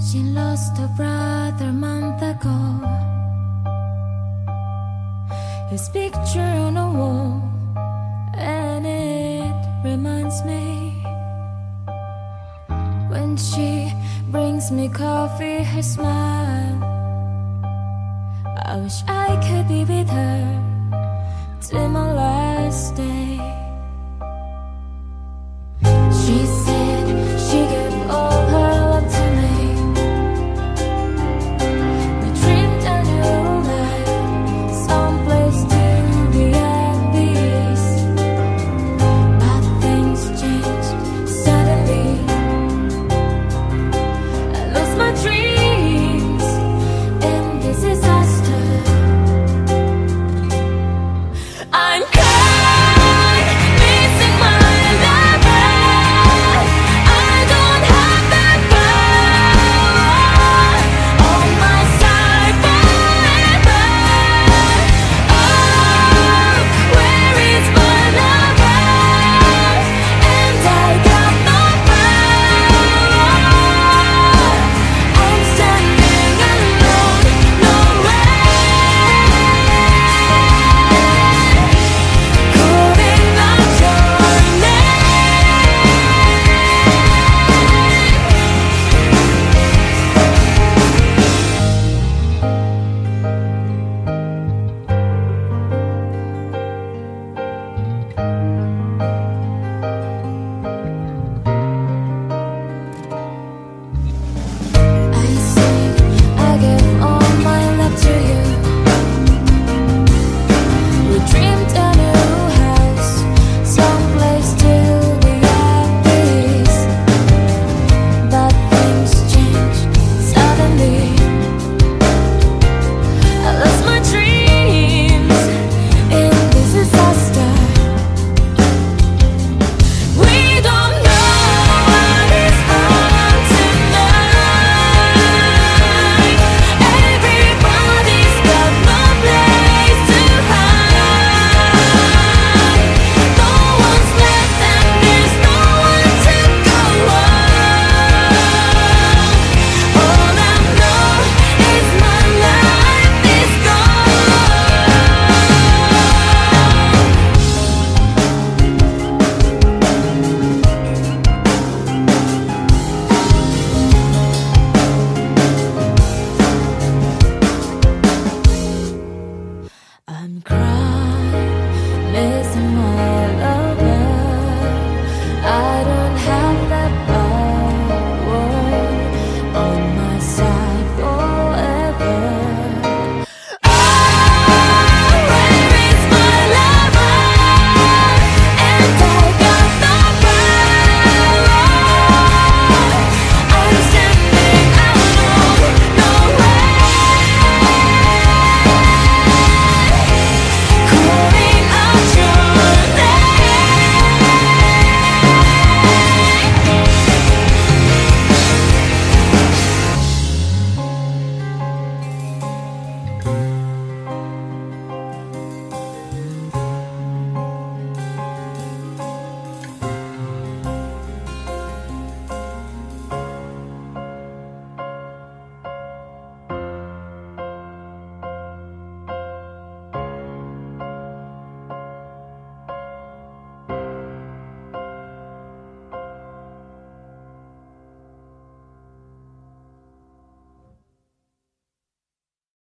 She lost her brother a month ago. His picture on a wall, and it reminds me when she brings me coffee, her smile. I wish I could be with her till my last day. cry.